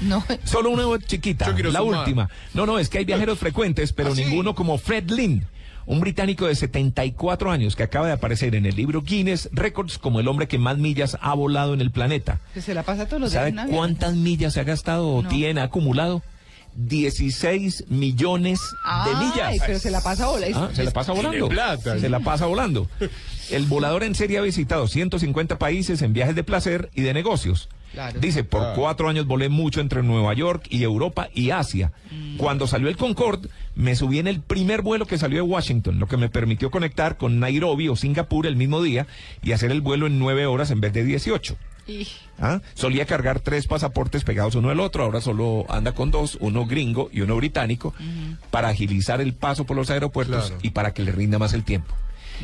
No. Solo una chiquita, Yo quiero la sumar. última. No, no, es que hay viajeros frecuentes, pero ¿Ah, sí? ninguno como Fred Lynn, un británico de 74 años que acaba de aparecer en el libro Guinness Records como el hombre que más millas ha volado en el planeta. Que se la pasa todos los días ¿Sabe cuántas millas se ha gastado o No. tiene acumulado? 16 millones de Ay, millas. pero se la pasa volando. Ah, se la pasa volando. plata. Se la pasa volando. El volador en serie ha visitado 150 países en viajes de placer y de negocios. Claro. Dice, por Ah. cuatro años volé mucho entre Nueva York y Europa y Asia. Cuando salió el Concorde, me subí en el primer vuelo que salió de Washington, lo que me permitió conectar con Nairobi o Singapur el mismo día y hacer el vuelo en nueve horas en vez de 18. Y- ¿Ah? Solía cargar tres pasaportes pegados uno al otro, ahora solo anda con dos, uno gringo y uno británico, para agilizar el paso por los aeropuertos Claro. y para que le rinda más el tiempo.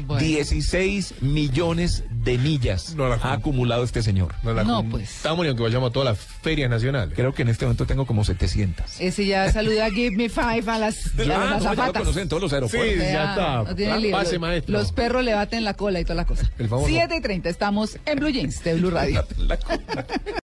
Bueno. 16 millones de millas No ha cum- acumulado este señor. No, la No, pues. Estamos aunque vayamos a todas las ferias nacionales. Creo que en este momento tengo como 700. Ese ya saluda Give Me Five a las, a Ah, las no, ya lo conocen en todos los aeropuertos. Sí, Vea, ya está. no tiene lío. pase, Los- maestro. Los perros le baten la cola y toda la cosa. El famoso- 7 y 30, estamos en Blue Jeans de Blue Radio. La-